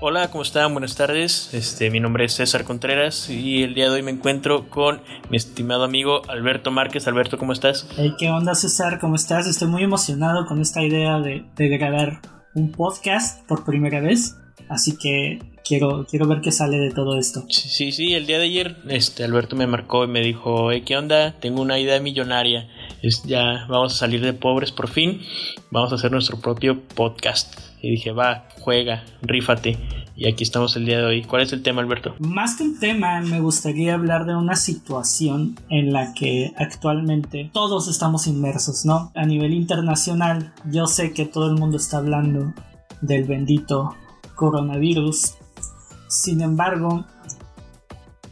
Hola, ¿cómo están? Buenas tardes. Este, mi nombre es César Contreras y el día de hoy me encuentro con mi estimado amigo Alberto Márquez. Alberto, ¿cómo estás? Hey, ¿qué onda, César? ¿Cómo estás? Estoy muy emocionado con esta idea de, de grabar un podcast por primera vez. Así que quiero, quiero ver qué sale de todo esto. Sí, sí, el día de ayer este, Alberto me marcó y me dijo, hey, ¿qué onda? Tengo una idea millonaria. Es, ya vamos a salir de pobres por fin. Vamos a hacer nuestro propio podcast. Y dije, va, juega, rífate. Y aquí estamos el día de hoy. ¿Cuál es el tema, Alberto? Más que un tema, me gustaría hablar de una situación en la que actualmente todos estamos inmersos, ¿no? A nivel internacional, yo sé que todo el mundo está hablando del bendito coronavirus. Sin embargo,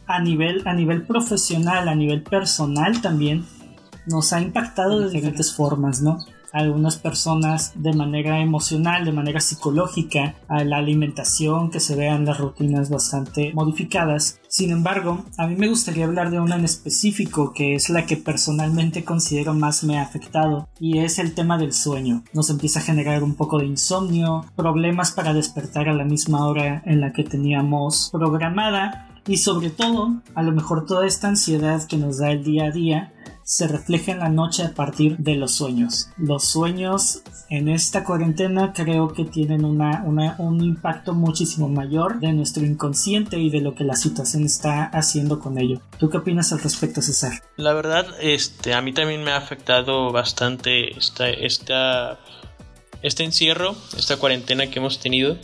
a nivel, a nivel profesional, a nivel personal también, nos ha impactado de diferentes formas, ¿no? Algunas personas de manera emocional, de manera psicológica, a la alimentación, que se vean las rutinas bastante modificadas. Sin embargo, a mí me gustaría hablar de una en específico que es la que personalmente considero más me ha afectado y es el tema del sueño. Nos empieza a generar un poco de insomnio, problemas para despertar a la misma hora en la que teníamos programada y sobre todo, a lo mejor toda esta ansiedad que nos da el día a día se refleja en la noche a partir de los sueños. Los sueños en esta cuarentena creo que tienen una, un impacto muchísimo mayor de nuestro inconsciente y de lo que la situación está haciendo con ello. ¿Tú qué opinas al respecto, César? La verdad, este, a mí también me ha afectado bastante esta, esta, este encierro, esta cuarentena que hemos tenido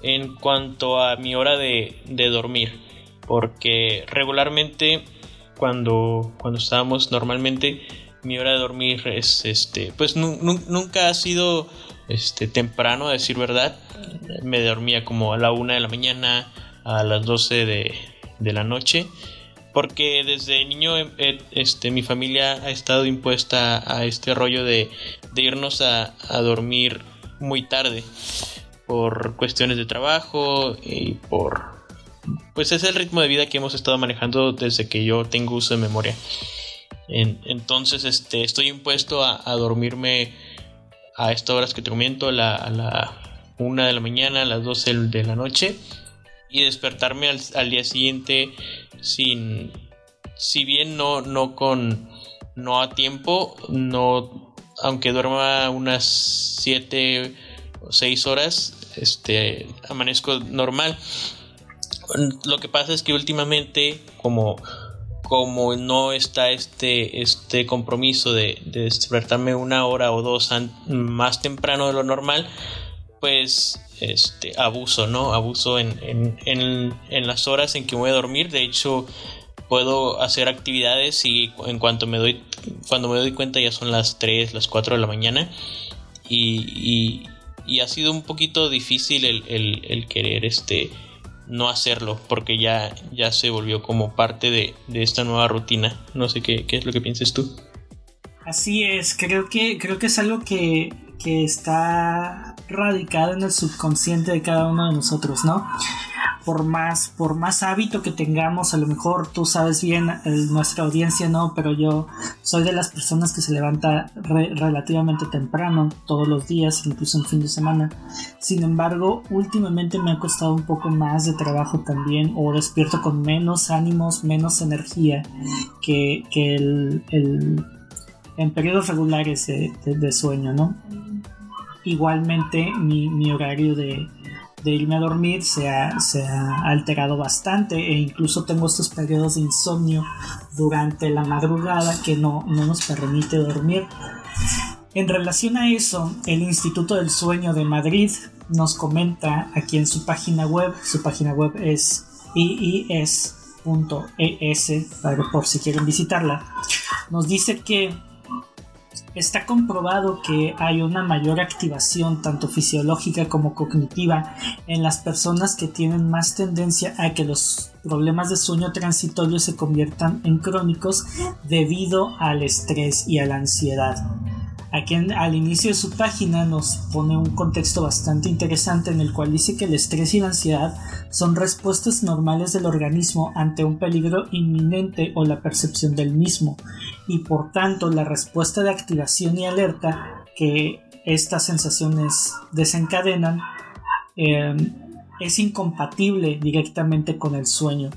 en cuanto a mi hora de, de dormir. Porque regularmente cuando, cuando estábamos normalmente mi hora de dormir es este pues nunca ha sido este temprano a decir verdad. Me dormía como a la una de la mañana a las 12 de, de la noche porque desde niño este mi familia ha estado impuesta a este rollo de, de irnos a, a dormir muy tarde por cuestiones de trabajo y por pues es el ritmo de vida que hemos estado manejando desde que yo tengo uso de memoria. entonces, este, estoy impuesto a, dormirme a estas horas que te comento, a la, 1 de la mañana, a las 12 de la noche, y despertarme al, día siguiente sin, si bien no, no con, no a tiempo, no, aunque duerma unas 7 o 6 horas, este, amanezco normal lo que pasa es que últimamente, como, como no está este, este compromiso de, despertarme una hora o dos más temprano de lo normal, pues este abuso, ¿no? Abuso en, en, las horas en que voy a dormir. De hecho, puedo hacer actividades y en cuanto me doy, cuando me doy cuenta ya son las 3, las 4 de la mañana. Y, ha sido un poquito difícil el, el querer este no hacerlo porque ya, ya se volvió como parte de, esta nueva rutina. No sé qué, qué, es lo que pienses tú. Así es, creo que, creo que es algo que, que está radicado en el subconsciente de cada uno de nosotros, ¿no? Por más, por más hábito que tengamos, a lo mejor tú sabes bien, nuestra audiencia no, pero yo soy de las personas que se levanta relativamente temprano, todos los días, incluso en fin de semana. Sin embargo, últimamente me ha costado un poco más de trabajo también, o despierto con menos ánimos, menos energía que, que el, el, en periodos regulares de, de, sueño, ¿no? Igualmente mi, mi horario de, de irme a dormir se ha, se ha, alterado bastante e incluso tengo estos periodos de insomnio durante la madrugada que no, no nos permite dormir. En relación a eso, el Instituto del Sueño de Madrid nos comenta aquí en su página web, su página web es iis.es, por si quieren visitarla, nos dice que Está comprobado que hay una mayor activación tanto fisiológica como cognitiva en las personas que tienen más tendencia a que los problemas de sueño transitorio se conviertan en crónicos debido al estrés y a la ansiedad. Aquí al inicio de su página nos pone un contexto bastante interesante en el cual dice que el estrés y la ansiedad son respuestas normales del organismo ante un peligro inminente o la percepción del mismo y por tanto la respuesta de activación y alerta que estas sensaciones desencadenan eh, es incompatible directamente con el sueño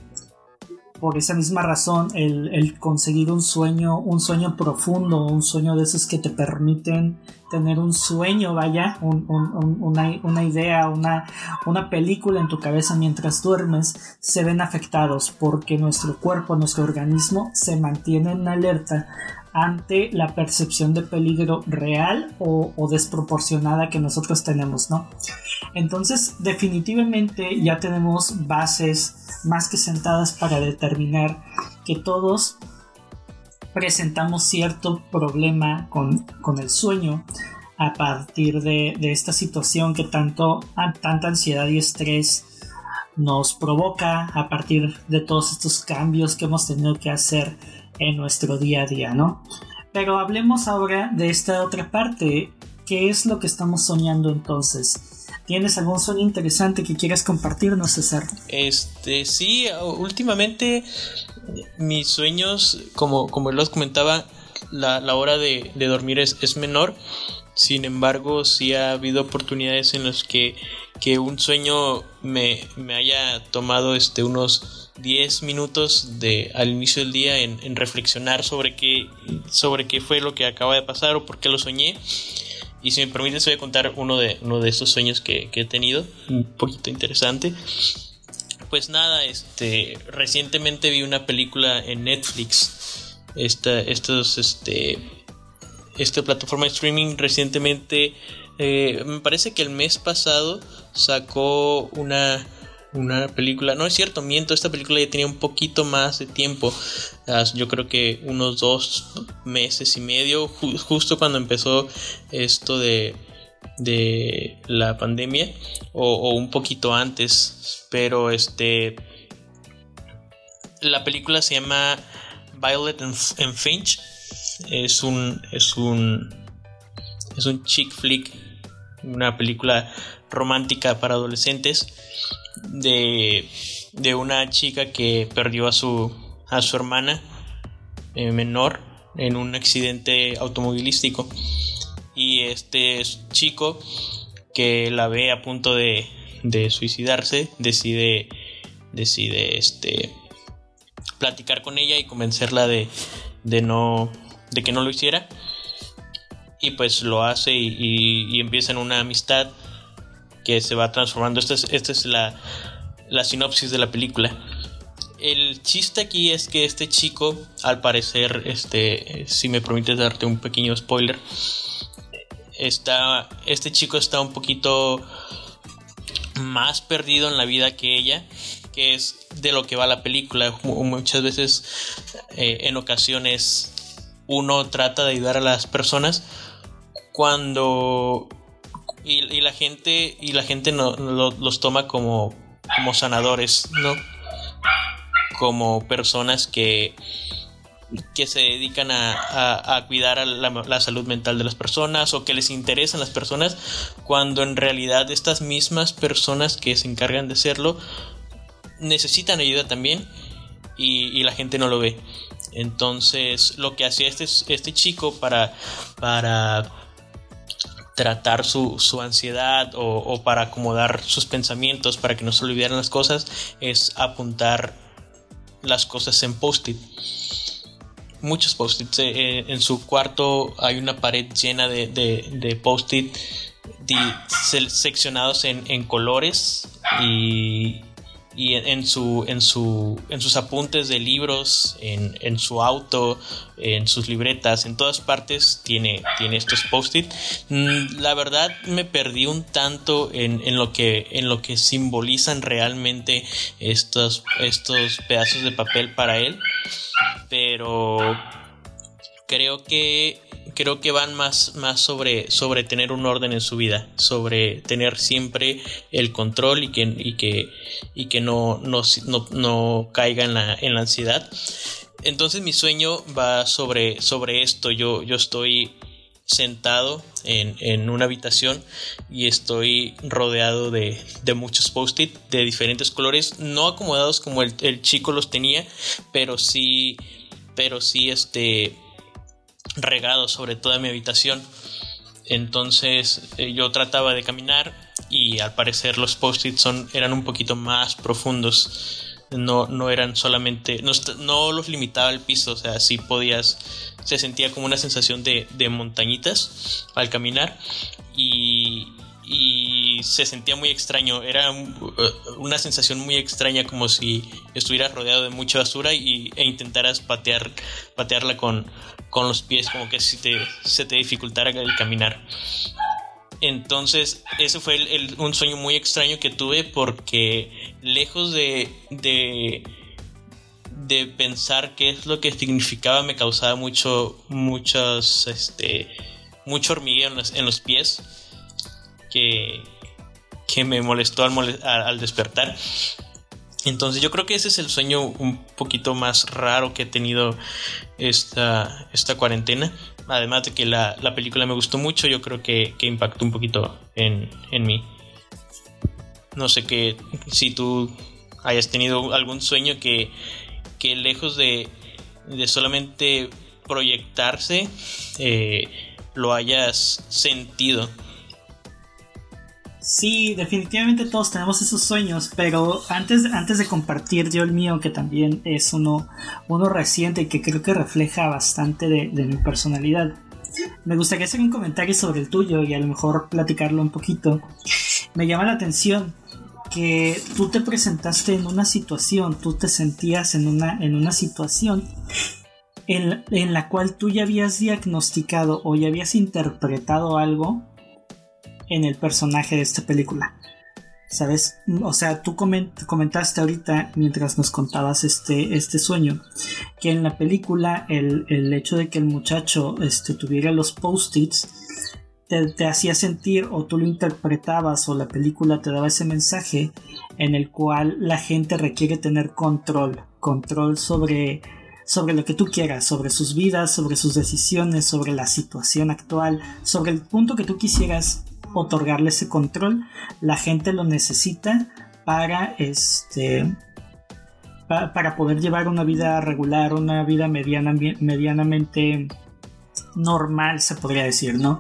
por esa misma razón el, conseguir un sueño, un sueño profundo, un sueño de esos que te permiten tener un sueño, vaya, una, idea, una, una película en tu cabeza mientras duermes, se ven afectados porque nuestro cuerpo, nuestro organismo se mantiene en alerta ante la percepción de peligro real o, o, desproporcionada que nosotros tenemos, ¿no? Entonces, definitivamente ya tenemos bases más que sentadas para determinar que todos presentamos cierto problema con, el sueño a partir de, esta situación que tanto, tanta ansiedad y estrés nos provoca a partir de todos estos cambios que hemos tenido que hacer en nuestro día a día, ¿no? Pero hablemos ahora de esta otra parte, ¿qué es lo que estamos soñando entonces? ¿Tienes algún sueño interesante que quieras compartirnos, César? Este, sí, últimamente mis sueños, como, como los comentaba, la, hora de, dormir es, es, menor. Sin embargo, sí ha habido oportunidades en las que, que un sueño me, haya tomado este, unos 10 minutos de, al inicio del día en, en reflexionar sobre qué, sobre qué fue lo que acaba de pasar o por qué lo soñé y si me permites, voy a contar uno de, uno de estos sueños que, he tenido, un poquito interesante. Pues nada, este, recientemente vi una película en Netflix. Esta, estos, este, esta plataforma de streaming recientemente, eh, me parece que el mes pasado sacó una, una película, no es cierto, miento, esta película ya tenía un poquito más de tiempo, yo creo que unos dos meses y medio, justo cuando empezó esto de, de la pandemia, o, un poquito antes, pero este, la película se llama Violet and, Finch, es un, es un, es un chick flick, una película romántica para adolescentes de, de una chica que perdió a su, a su hermana eh, menor en un accidente automovilístico y este chico que la ve a punto de, de suicidarse decide decide este platicar con ella y convencerla de, de no de que no lo hiciera y pues lo hace y, y empieza en una amistad que se va transformando. Esta es, la, la sinopsis de la película. El chiste aquí es que este chico, al parecer, este, si me permites darte un pequeño spoiler, está, este chico está un poquito más perdido en la vida que ella, que es de lo que va la película. Muchas veces, eh, en ocasiones, uno trata de ayudar a las personas cuando y, la gente y la gente no, los toma como, como sanadores, ¿no? Como personas que, que se dedican a, cuidar la, la, salud mental de las personas o que les interesan las personas, cuando en realidad estas mismas personas que se encargan de hacerlo necesitan ayuda también y, la gente no lo ve. Entonces lo que hacía este, este chico para, para tratar su, ansiedad o, para acomodar sus pensamientos para que no se olvidaran las cosas es apuntar las cosas en post-it. Muchos post-its. Eh, en su cuarto hay una pared llena de, de, post-it seccionados en, en colores y, y en, su, en, su, en sus apuntes de libros, en, su auto, en sus libretas, en todas partes tiene, tiene estos post-it. Mm, la verdad me perdí un tanto en, lo, que, en lo que simbolizan realmente estos, estos pedazos de papel para él, pero creo que creo que van más, más sobre, sobre tener un orden en su vida, sobre tener siempre el control y que, y que, y que no, no, no, caiga en la, en la ansiedad. Entonces mi sueño va sobre, sobre esto. Yo, yo estoy sentado en, una habitación y estoy rodeado de, de muchos post-it de diferentes colores, no acomodados como el, el, chico los tenía, pero sí, pero sí este, regado sobre toda mi habitación. Entonces eh, yo trataba de caminar y al parecer los post-its eran un poquito más profundos. No, no eran solamente, no, no los limitaba el piso, o sea, sí podías, se sentía como una sensación de, de montañitas al caminar y, y se sentía muy extraño. Era uh, una sensación muy extraña como si estuvieras rodeado de mucha basura y, e intentaras patear, patearla con, con los pies, como que si te, se te dificultara el caminar. Entonces, ese fue un sueño muy extraño que tuve porque lejos de, de, de, pensar qué es lo que significaba, me causaba mucho, muchos, este, mucho hormigueo en los pies que, que me molestó al, despertar. Entonces yo creo que ese es el sueño un poquito más raro que he tenido esta, esta cuarentena. Además de que la, película me gustó mucho, yo creo que, impactó un poquito en, en, mí. No sé que si tú hayas tenido algún sueño que, que lejos de, de solamente proyectarse, eh, lo hayas sentido. Sí, definitivamente todos tenemos esos sueños, pero antes, antes de compartir yo el mío, que también es uno, uno reciente y que creo que refleja bastante de, mi personalidad, me gustaría hacer un comentario sobre el tuyo y a lo mejor platicarlo un poquito. Me llama la atención que tú te presentaste en una situación, tú te sentías en una, en una situación en, en la cual tú ya habías diagnosticado o ya habías interpretado algo en el personaje de esta película. ¿Sabes? O sea, tú comentaste ahorita, mientras nos contabas este, este sueño, que en la película el, hecho de que el muchacho este, tuviera los post-its te, te, hacía sentir o tú lo interpretabas o la película te daba ese mensaje en el cual la gente requiere tener control, control sobre, sobre lo que tú quieras, sobre sus vidas, sobre sus decisiones, sobre la situación actual, sobre el punto que tú quisieras otorgarle ese control. La gente lo necesita para este para poder llevar una vida regular, una vida mediana, medianamente normal, se podría decir, ¿no?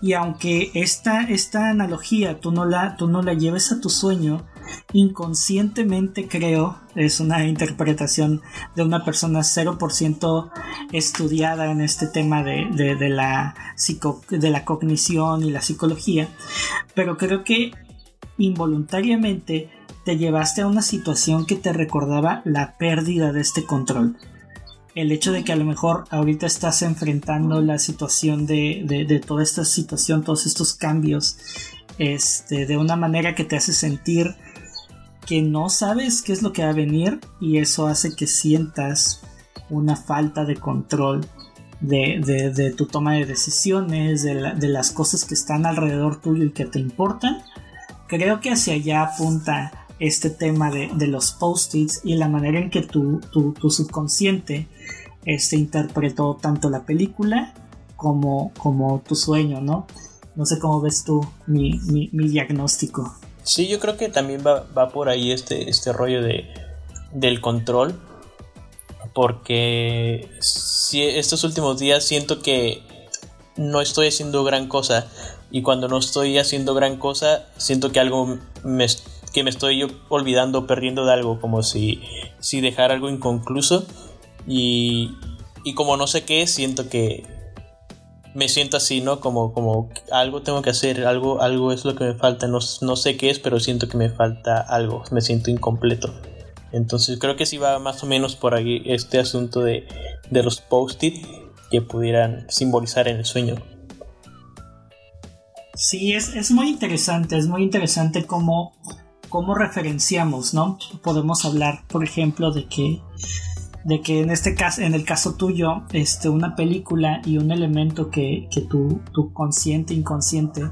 Y aunque esta, esta analogía tú no, la, tú no la lleves a tu sueño, inconscientemente creo, es una interpretación de una persona 0% estudiada en este tema de, la de la cognición y la psicología, pero creo que involuntariamente te llevaste a una situación que te recordaba la pérdida de este control. El hecho de que a lo mejor ahorita estás enfrentando la situación de, de toda esta situación, todos estos cambios, este, de una manera que te hace sentir que no sabes qué es lo que va a venir y eso hace que sientas una falta de control de, tu toma de decisiones, de, las cosas que están alrededor tuyo y que te importan. Creo que hacia allá apunta este tema de, los post-its y la manera en que tu, subconsciente este, interpretó tanto la película como, como tu sueño, ¿no? No sé cómo ves tú mi, mi diagnóstico. Sí, yo creo que también va, por ahí este, este rollo de, del control. Porque si estos últimos días siento que no estoy haciendo gran cosa. Y cuando no estoy haciendo gran cosa, siento que algo me, que me estoy olvidando, perdiendo de algo. Como si, si dejara algo inconcluso. Y, y como no sé qué, siento que, me siento así, ¿no? Como, como algo tengo que hacer, algo, algo es lo que me falta, no, sé qué es, pero siento que me falta algo, me siento incompleto. Entonces creo que sí va más o menos por ahí este asunto de, de los post-it que pudieran simbolizar en el sueño. Sí, es, es muy interesante, es muy interesante cómo, cómo referenciamos, ¿no? Podemos hablar, por ejemplo, de que de que en este caso, en el caso tuyo, este, una película y un elemento que, que tu, tu, consciente, inconsciente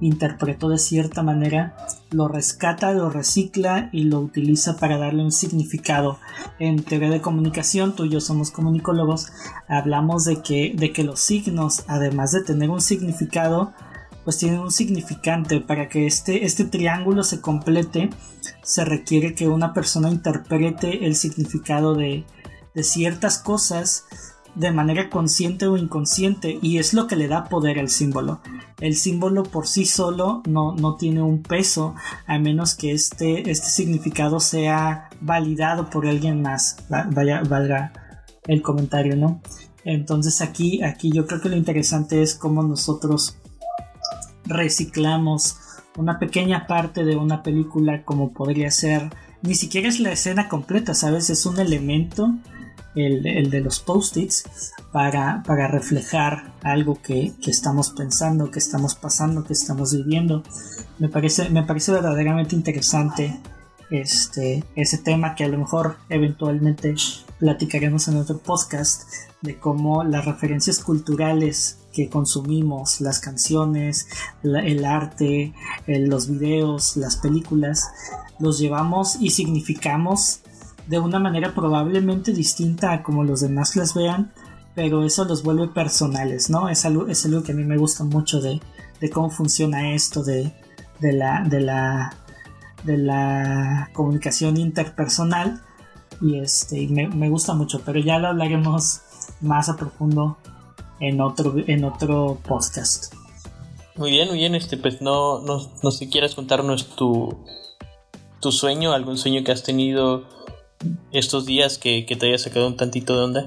interpretó de cierta manera, lo rescata, lo recicla y lo utiliza para darle un significado. En teoría de comunicación, tú y yo somos comunicólogos, hablamos de que, de que los signos, además de tener un significado, pues tienen un significante. Para que este, este triángulo se complete, se requiere que una persona interprete el significado de, de ciertas cosas de manera consciente o inconsciente y es lo que le da poder al símbolo. El símbolo por sí solo no, no tiene un peso a menos que este, este significado sea validado por alguien más. Vaya, valga el comentario, ¿no? Entonces aquí, aquí yo creo que lo interesante es cómo nosotros reciclamos una pequeña parte de una película como podría ser ni siquiera es la escena completa, ¿sabes? Es un elemento, el, de los post-its, para, para, reflejar algo que, estamos pensando, que estamos pasando, que estamos viviendo. Me parece, me parece verdaderamente interesante este, ese tema que a lo mejor eventualmente platicaremos en otro podcast de cómo las referencias culturales que consumimos, las canciones, el arte, los videos, las películas, los llevamos y significamos de una manera probablemente distinta a como los demás las vean, pero eso los vuelve personales, ¿no? Es algo, es algo que a mí me gusta mucho de, cómo funciona esto de, de, la, de, la, de la comunicación interpersonal y este me, me, gusta mucho, pero ya lo hablaremos más a profundo en otro, en otro podcast. Muy bien, muy bien, este pues no, no, no si quieras contarnos tu, tu sueño, algún sueño que has tenido estos días que, te haya sacado un tantito de onda.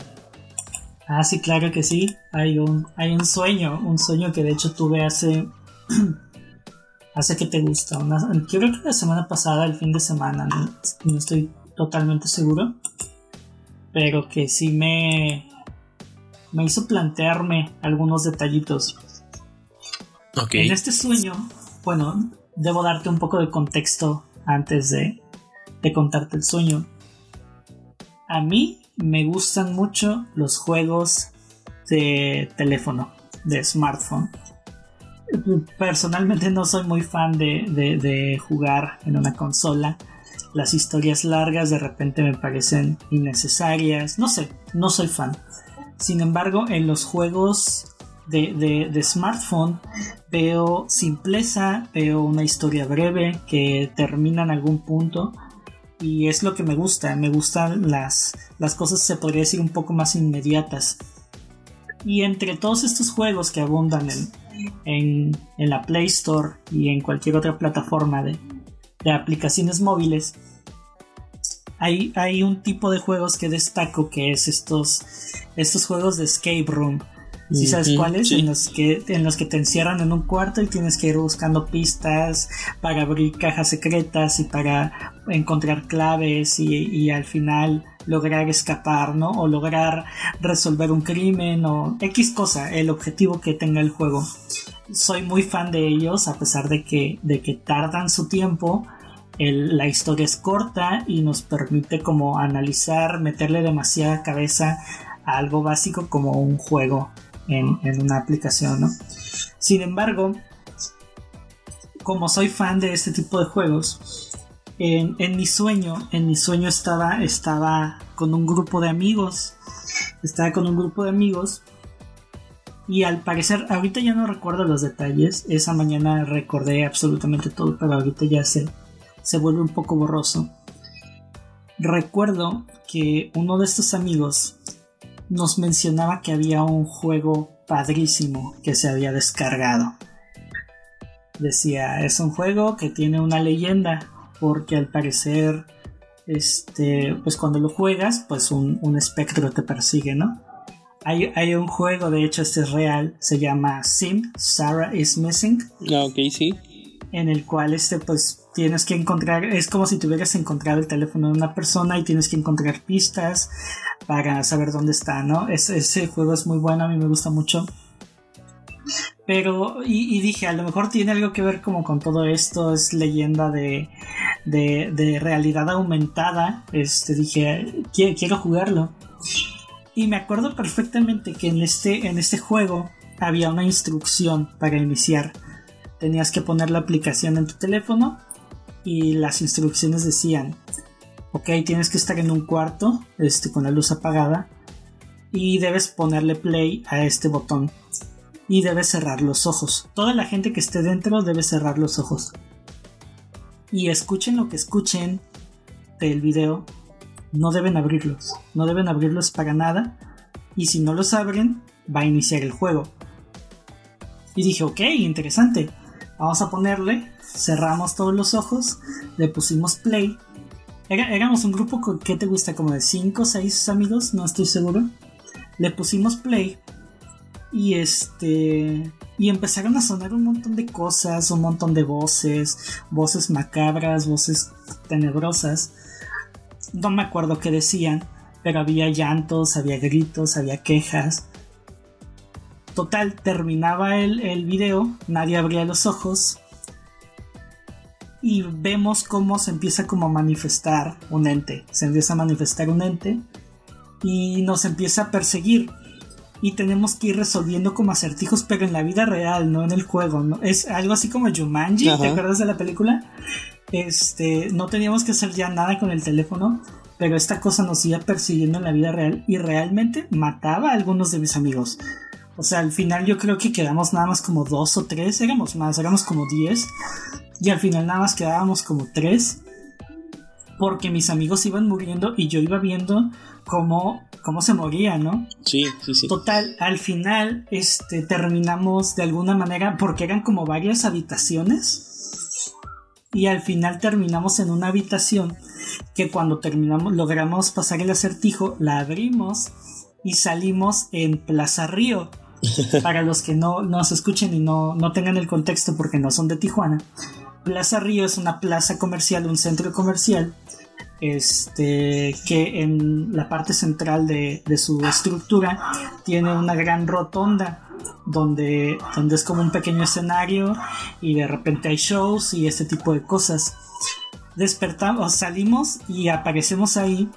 Ah, sí, claro que sí. Hay un, hay un sueño, un sueño que de hecho tuve hace. hace que te gusta. Una, creo que la semana pasada, el fin de semana, no, estoy totalmente seguro. Pero que sí me. me hizo plantearme algunos detallitos. En este sueño, bueno, debo darte un poco de contexto antes de, contarte el sueño. A mí me gustan mucho los juegos de teléfono, de smartphone. Personalmente no soy muy fan de, de, jugar en una consola. Las historias largas de repente me parecen innecesarias. No sé, no soy fan. Sin embargo, en los juegos de, de, smartphone veo simpleza, veo una historia breve que termina en algún punto y es lo que me gusta, me gustan las, las cosas se podría decir un poco más inmediatas. Y entre todos estos juegos que abundan en, en, la Play Store y en cualquier otra plataforma de, de aplicaciones móviles, hay, hay, un tipo de juegos que destaco que es estos, estos juegos de escape room si sabes cuáles? En, los que, en los que te encierran en un cuarto y tienes que ir buscando pistas para abrir cajas secretas y para encontrar claves y, al final lograr escapar, ¿no? O lograr resolver un crimen o X cosa, el objetivo que tenga el juego. Soy muy fan de ellos a pesar de que, de que tardan su tiempo. la historia es corta y nos permite como analizar, meterle demasiada cabeza a algo básico como un juego en, una aplicación, ¿no? Sin embargo, como soy fan de este tipo de juegos, en, mi sueño, en mi sueño estaba, estaba con un grupo de amigos, estaba con un grupo de amigos y al parecer, ahorita ya no recuerdo los detalles, esa mañana recordé absolutamente todo, pero ahorita ya se, se vuelve un poco borroso. Recuerdo que uno de estos amigos nos mencionaba que había un juego padrísimo que se había descargado. Decía, es un juego que tiene una leyenda, porque al parecer, este, pues cuando lo juegas, pues un, espectro te persigue, ¿no? Hay, hay, un juego, de hecho este es real, se llama Sim, Sarah is Missing. Ah, ok, sí. En el cual este, pues tienes que encontrar, es como si tuvieras encontrado el teléfono de una persona y tienes que encontrar pistas para saber dónde está, ¿no? ese juego es muy bueno, a mí me gusta mucho. Pero, y, dije, a lo mejor tiene algo que ver como con todo esto, es leyenda de, de, realidad aumentada. Este, dije, quiero, quiero, jugarlo. Y me acuerdo perfectamente que en este, en este juego había una instrucción para iniciar. Tenías que poner la aplicación en tu teléfono y las instrucciones decían, ok, tienes que estar en un cuarto este, con la luz apagada y debes ponerle play a este botón y debes cerrar los ojos. Toda la gente que esté dentro debe cerrar los ojos. Y escuchen lo que escuchen del video, no deben abrirlos, no deben abrirlos para nada y si no los abren, va a iniciar el juego. Y dije, ok, interesante. Vamos a ponerle, cerramos todos los ojos, le pusimos play. Éramos un grupo que te gusta como de 5 o 6 amigos, no estoy seguro. Le pusimos play y este y empezaron a sonar un montón de cosas, un montón de voces, voces macabras, voces tenebrosas. No me acuerdo qué decían, pero había llantos, había gritos, había quejas. Total, terminaba el video, nadie abría los ojos y vemos cómo se empieza como a manifestar un ente. Se empieza a manifestar un ente y nos empieza a perseguir y tenemos que ir resolviendo como acertijos, pero en la vida real, no en el juego. ¿no? Es algo así como Jumanji, ¿te acuerdas de la película? Este, no teníamos que hacer ya nada con el teléfono, pero esta cosa nos iba persiguiendo en la vida real y realmente mataba a algunos de mis amigos. O sea, al final yo creo que quedamos nada más como dos o tres, éramos más, éramos como diez. Y al final nada más quedábamos como tres. Porque mis amigos iban muriendo y yo iba viendo cómo, cómo se moría, ¿no? Sí, sí, sí. Total, al final este, terminamos de alguna manera, porque eran como varias habitaciones, y al final terminamos en una habitación que cuando terminamos, logramos pasar el acertijo, la abrimos y salimos en Plaza Río. Para los que no nos escuchen y no, no tengan el contexto porque no son de Tijuana, Plaza Río es una plaza comercial, un centro comercial este, que en la parte central de, su estructura tiene una gran rotonda donde, donde es como un pequeño escenario y de repente hay shows y este tipo de cosas. Despertamos, salimos y aparecemos ahí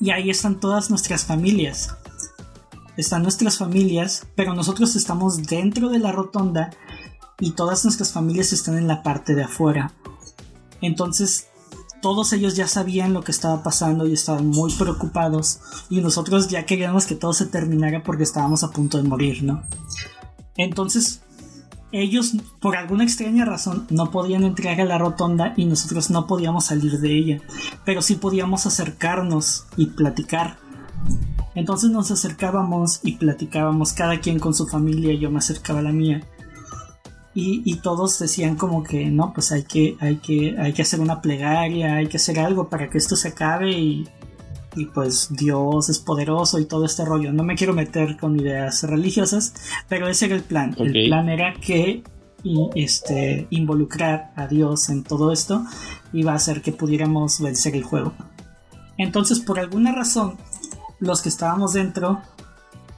y ahí están todas nuestras familias. Están nuestras familias, pero nosotros estamos dentro de la rotonda y todas nuestras familias están en la parte de afuera. Entonces todos ellos ya sabían lo que estaba pasando y estaban muy preocupados y nosotros ya queríamos que todo se terminara porque estábamos a punto de morir, ¿no? Entonces ellos por alguna extraña razón no podían entrar a la rotonda y nosotros no podíamos salir de ella, pero sí podíamos acercarnos y platicar. Entonces nos acercábamos y platicábamos cada quien con su familia, yo me acercaba a la mía y, todos decían como que no, pues hay que, hay, que, hay que hacer una plegaria, hay que hacer algo para que esto se acabe y, pues Dios es poderoso y todo este rollo. No me quiero meter con ideas religiosas, pero ese era el plan. El plan era que este, involucrar a Dios en todo esto iba a hacer que pudiéramos vencer el juego. Entonces, por alguna razón, los que estábamos dentro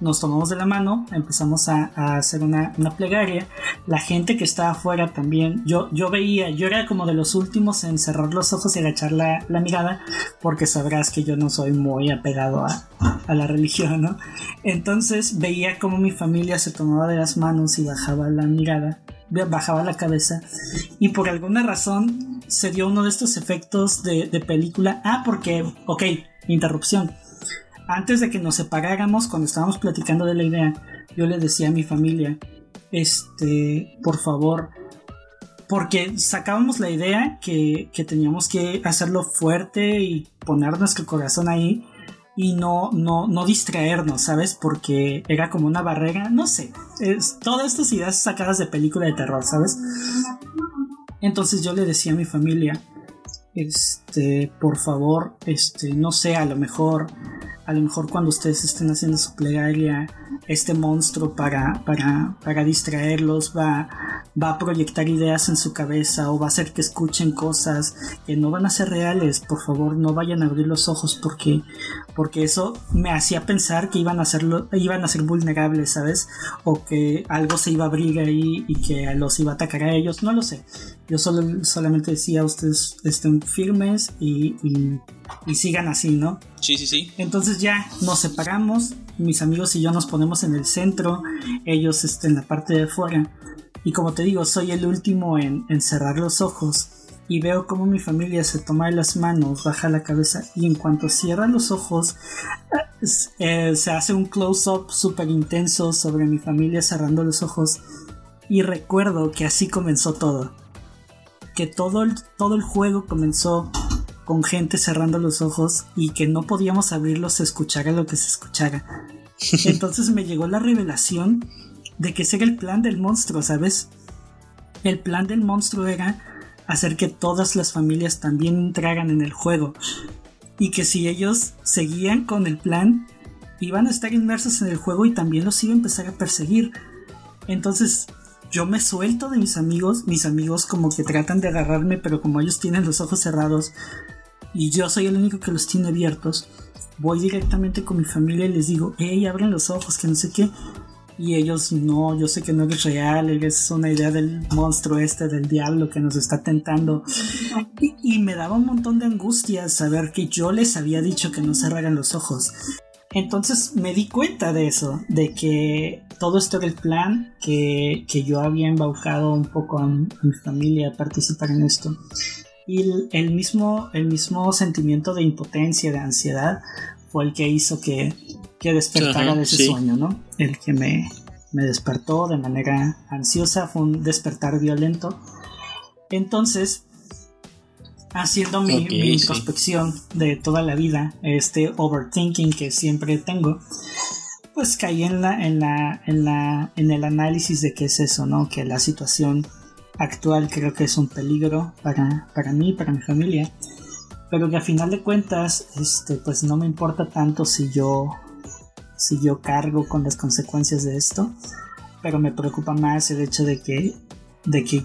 nos tomamos de la mano, empezamos a, hacer una, plegaria. La gente que estaba afuera también, yo, yo veía, yo era como de los últimos en cerrar los ojos y agachar la, mirada, porque sabrás que yo no soy muy apegado a, a, la religión, ¿no? Entonces veía como mi familia se tomaba de las manos y bajaba la mirada, bajaba la cabeza, y por alguna razón se dio uno de estos efectos de, de película. Ah, porque, ok, interrupción antes de que nos separáramos, cuando estábamos platicando de la idea, yo le decía a mi familia, este, por favor, porque sacábamos la idea que, teníamos que hacerlo fuerte y poner nuestro corazón ahí y no, no, no distraernos, ¿sabes? Porque era como una barrera, no sé, es, todas estas ideas sacadas de película de terror, ¿sabes? Entonces yo le decía a mi familia, este, por favor, este, no sé, a lo mejor a lo mejor cuando ustedes estén haciendo su plegaria, este monstruo para, para, para distraerlos va, va a proyectar ideas en su cabeza o va a hacer que escuchen cosas que no van a ser reales. Por favor, no vayan a abrir los ojos porque, porque eso me hacía pensar que iban a, hacerlo, iban a ser vulnerables, ¿sabes? O que algo se iba a abrir ahí y que los iba a atacar a ellos. No lo sé. Yo solo, solamente decía, ustedes estén firmes y, y, y sigan así, ¿no? Sí, sí, sí. Entonces ya nos separamos, mis amigos y yo nos ponemos en el centro, ellos este, en la parte de afuera. Y como te digo, soy el último en, cerrar los ojos y veo como mi familia se toma de las manos, baja la cabeza y en cuanto cierra los ojos eh, se hace un close-up súper intenso sobre mi familia cerrando los ojos y recuerdo que así comenzó todo. Que todo el, todo el juego comenzó con gente cerrando los ojos y que no podíamos abrirlos escuchara lo que se escuchara. Entonces me llegó la revelación de que ese era el plan del monstruo, ¿sabes? El plan del monstruo era hacer que todas las familias también entraran en el juego y que si ellos seguían con el plan iban a estar inmersos en el juego y también los iba a empezar a perseguir. Entonces yo me suelto de mis amigos, mis amigos como que tratan de agarrarme, pero como ellos tienen los ojos cerrados y yo soy el único que los tiene abiertos, voy directamente con mi familia y les digo, hey, abren los ojos, que no sé qué. Y ellos, no, yo sé que no eres real, eres una idea del monstruo este, del diablo que nos está tentando. Y, y me daba un montón de angustia saber que yo les había dicho que no cerraran los ojos. Entonces me di cuenta de eso, de que todo esto era el plan, que, yo había embaucado un poco a mi, familia a participar en esto. Y el, mismo, el mismo sentimiento de impotencia, de ansiedad, fue el que hizo que, que despertara de ese sueño, ¿no? El que me, me despertó de manera ansiosa, fue un despertar violento. Entonces, haciendo mi, introspección de toda la vida, este overthinking que siempre tengo, pues caí en la, en la, en la, en el análisis de qué es eso, ¿no? Que la situación actual creo que es un peligro para, para mí, para mi familia. Pero que a final de cuentas, este, pues no me importa tanto si yo, si yo cargo con las consecuencias de esto. Pero me preocupa más el hecho de que, de que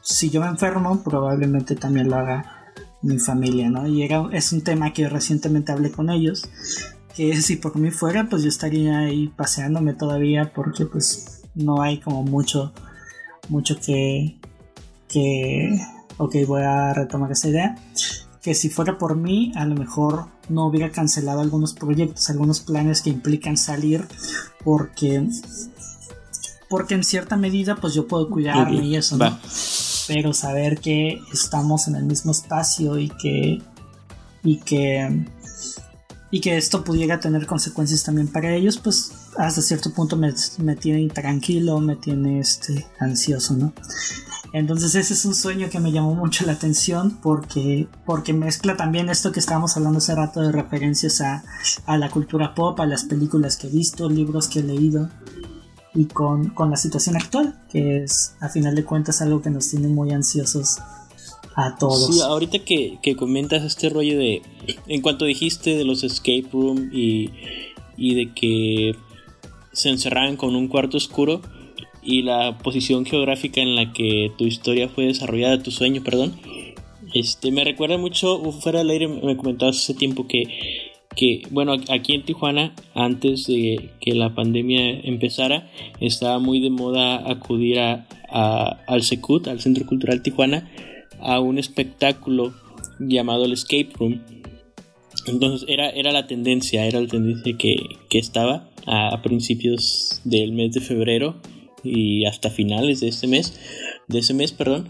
si yo me enfermo, probablemente también lo haga mi familia, ¿no? Y era, es un tema que recientemente hablé con ellos, que si por mí fuera, pues yo estaría ahí paseándome todavía porque pues no hay como mucho, mucho que, que, ok, voy a retomar esa idea, que si fuera por mí, a lo mejor no hubiera cancelado algunos proyectos, algunos planes que implican salir porque porque en cierta medida pues yo puedo cuidarme y eso, ¿no? pero saber que estamos en el mismo espacio y que y que y que esto pudiera tener consecuencias también para ellos, pues hasta cierto punto me, tiene intranquilo, me tiene este, ansioso, ¿no? Entonces ese es un sueño que me llamó mucho la atención porque, porque mezcla también esto que estábamos hablando hace rato de referencias a, a la cultura pop, a las películas que he visto, libros que he leído y con, la situación actual, que es a final de cuentas algo que nos tiene muy ansiosos a todos. Sí, ahorita que, comentas este rollo de, en cuanto dijiste de los escape room y, y de que se encerraban con un cuarto oscuro y la posición geográfica en la que tu historia fue desarrollada, tu sueño, perdón, este, me recuerda mucho, fuera del aire me comentabas hace tiempo que que, bueno, aquí en Tijuana, antes de que la pandemia empezara, estaba muy de moda acudir a, al SECUT, al Centro Cultural Tijuana, a un espectáculo llamado el Escape Room. Entonces era, era la tendencia, era la tendencia que, estaba a, principios del mes de febrero y hasta finales de este mes, de ese mes, perdón.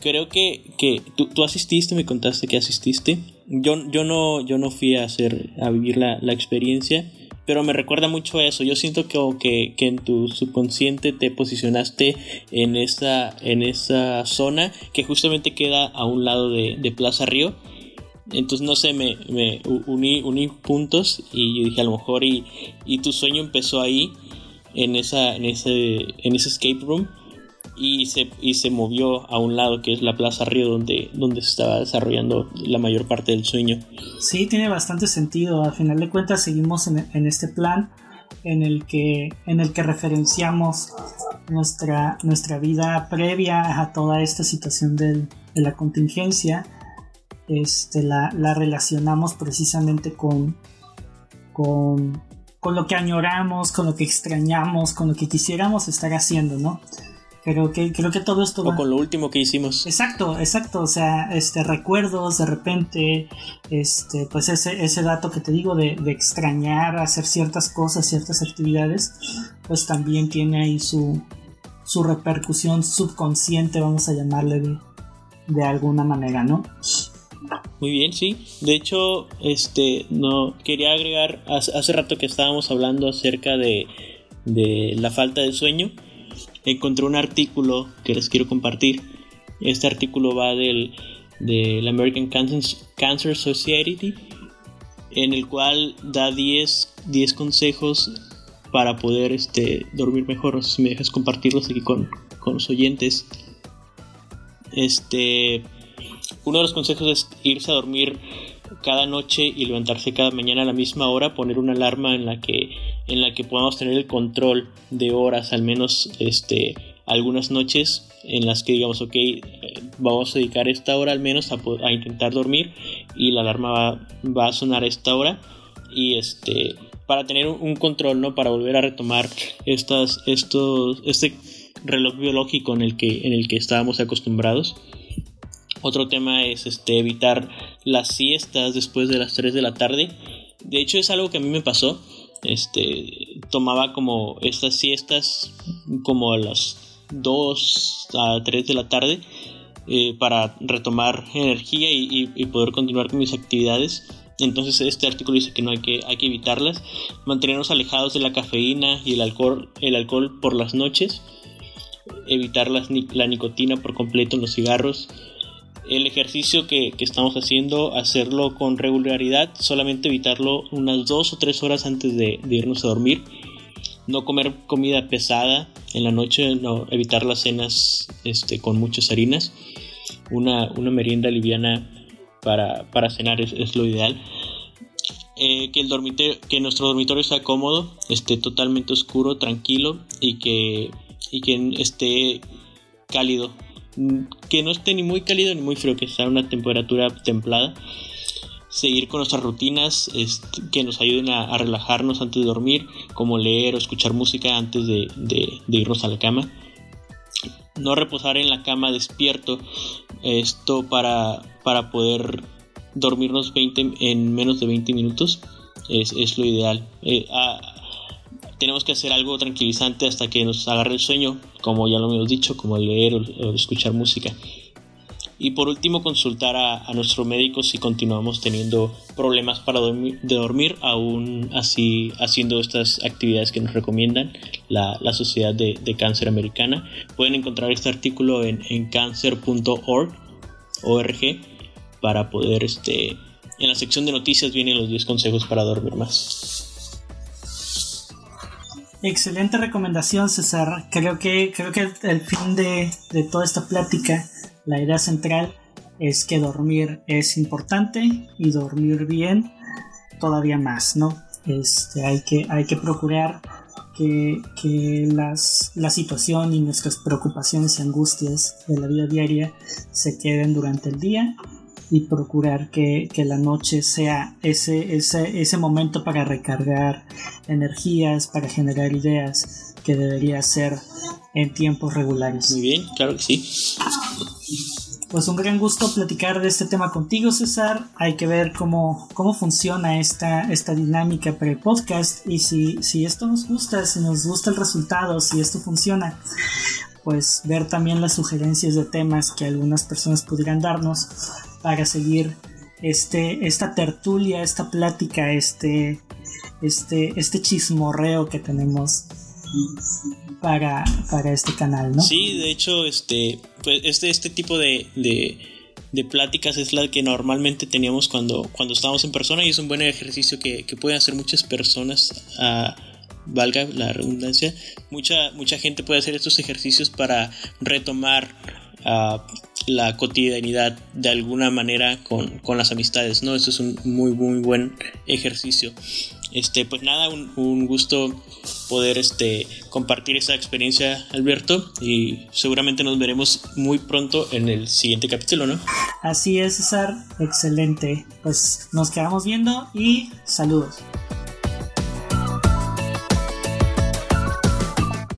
Creo que, que tú, tú asististe, me contaste que asististe yo, yo, no, yo no fui a hacer, a vivir la, experiencia, pero me recuerda mucho a eso. Yo siento que, que, en tu subconsciente te posicionaste en esa, en esa zona que justamente queda a un lado de, Plaza Río. Entonces, no sé, me, me uní, uní, puntos y yo dije, a lo mejor, y, y tu sueño empezó ahí, en, esa, en, ese, en ese escape room y se, y se movió a un lado que es la Plaza Río donde, donde se estaba desarrollando la mayor parte del sueño. Sí, tiene bastante sentido. Al final de cuentas seguimos en, este plan en el que, en el que referenciamos nuestra, nuestra vida previa a toda esta situación de la contingencia. Este, la, la relacionamos precisamente con, con, con lo que añoramos, con lo que extrañamos, con lo que quisiéramos estar haciendo, ¿no? Creo que, creo que todo esto va... con lo último que hicimos. Exacto, exacto. O sea, este recuerdos de repente, este, pues ese, ese dato que te digo de, extrañar hacer ciertas cosas, ciertas actividades, pues también tiene ahí su, su repercusión subconsciente, vamos a llamarle de, de alguna manera, ¿no? Muy bien, sí. De hecho, este, no quería agregar hace, rato que estábamos hablando acerca de, de la falta de sueño encontré un artículo que les quiero compartir. Este artículo va del, de la American Cancer, Society, en el cual da 10, 10 consejos para poder este, dormir mejor. si me dejas compartirlos aquí con, con los oyentes. Este, uno de los consejos es irse a dormir cada noche y levantarse cada mañana a la misma hora, poner una alarma en la que en la que podamos tener el control de horas, al menos este algunas noches en las que digamos, ok, vamos a dedicar esta hora al menos a, intentar dormir y la alarma va, a sonar a esta hora y este para tener un, control, ¿no? Para volver a retomar estas, estos, este reloj biológico en el que, en el que estábamos acostumbrados. Otro tema es este, evitar las siestas después de las 3 de la tarde. De hecho es algo que a mí me pasó. Este, tomaba como estas siestas como a las 2 a 3 de la tarde eh, para retomar energía y, poder continuar con mis actividades. Entonces este artículo dice que no hay que, hay que evitarlas, mantenernos alejados de la cafeína y el alcohol, el alcohol por las noches, evitar la nicotina por completo en los cigarros, el ejercicio que, estamos haciendo, hacerlo con regularidad, solamente evitarlo unas dos o tres horas antes de, irnos a dormir. No comer comida pesada en la noche, no, evitar las cenas este, con muchas harinas. Una, merienda liviana para, cenar es, lo ideal. Eh, que, el dormitorio, que nuestro dormitorio sea cómodo, esté totalmente oscuro, tranquilo y que, y que esté cálido que no esté ni muy cálido ni muy frío, que sea una temperatura templada. Seguir con nuestras rutinas este, que nos ayuden a, relajarnos antes de dormir, como leer o escuchar música antes de, irnos a la cama. No reposar en la cama despierto, esto para, para poder dormirnos 20, en menos de 20 minutos es, lo ideal. Eh, tenemos que hacer algo tranquilizante hasta que nos agarre el sueño, como ya lo hemos dicho, como leer o, escuchar música. Y por último, consultar a, nuestro médico si continuamos teniendo problemas para dormir, de dormir, aún así haciendo estas actividades que nos recomiendan la, Sociedad de, Cáncer Americana. Pueden encontrar este artículo en, en cancer.org para poder, este, en la sección de noticias vienen los 10 consejos para dormir más. Excelente recomendación, César. Creo que, creo que el, fin de, toda esta plática, la idea central, es que dormir es importante y dormir bien todavía más, ¿no? Este, hay, que, hay que procurar que, las, la situación y nuestras preocupaciones y angustias de la vida diaria se queden durante el día y procurar que, la noche sea ese, ese, ese momento para recargar energías, para generar ideas que debería ser en tiempos regulares. Muy bien, claro que sí. Pues un gran gusto platicar de este tema contigo, César. Hay que ver cómo, cómo funciona esta, esta dinámica para el podcast y si, si esto nos gusta, si nos gusta el resultado, si esto funciona, pues ver también las sugerencias de temas que algunas personas pudieran darnos para seguir este, esta tertulia, esta plática, este, este, este chismorreo que tenemos para, para este canal, ¿no? Sí, de hecho, este, pues este, este tipo de, de, pláticas es la que normalmente teníamos cuando, cuando estábamos en persona y es un buen ejercicio que, pueden hacer muchas personas. Valga la redundancia, mucha, mucha gente puede hacer estos ejercicios para retomar la cotidianidad de alguna manera con, las amistades, ¿no? Eso es un muy, muy buen ejercicio. Este, pues nada, un, gusto poder este, compartir esa experiencia, Alberto, y seguramente nos veremos muy pronto en el siguiente capítulo, ¿no? Así es, César, excelente. Pues nos quedamos viendo y saludos.